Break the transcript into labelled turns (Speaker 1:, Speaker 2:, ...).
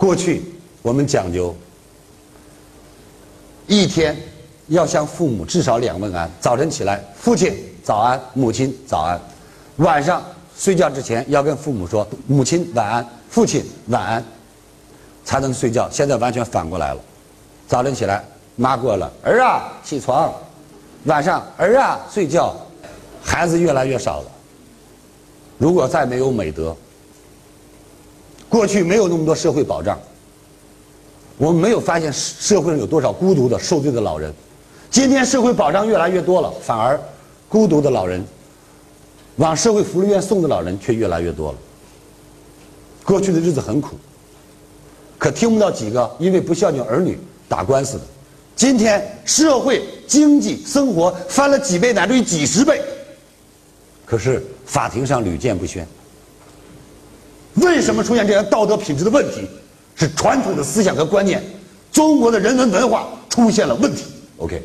Speaker 1: 过去我们讲究一天要向父母至少两问安，早晨起来，父亲早安，母亲早安；晚上睡觉之前要跟父母说母亲晚安，父亲晚安，才能睡觉。现在完全反过来了，早晨起来，妈过了，儿啊起床；晚上儿啊睡觉，孩子越来越少了。如果再没有美德，过去没有那么多社会保障，我们没有发现社会上有多少孤独的受罪的老人。今天社会保障越来越多了，反而孤独的老人往社会福利院送的老人却越来越多了。过去的日子很苦，可听不到几个因为不孝敬儿女打官司的。今天社会经济生活翻了几倍乃至于几十倍，可是法庭上屡见不鲜。为什么出现这样道德品质的问题？是传统的思想和观念，中国的人文文化出现了问题。OK。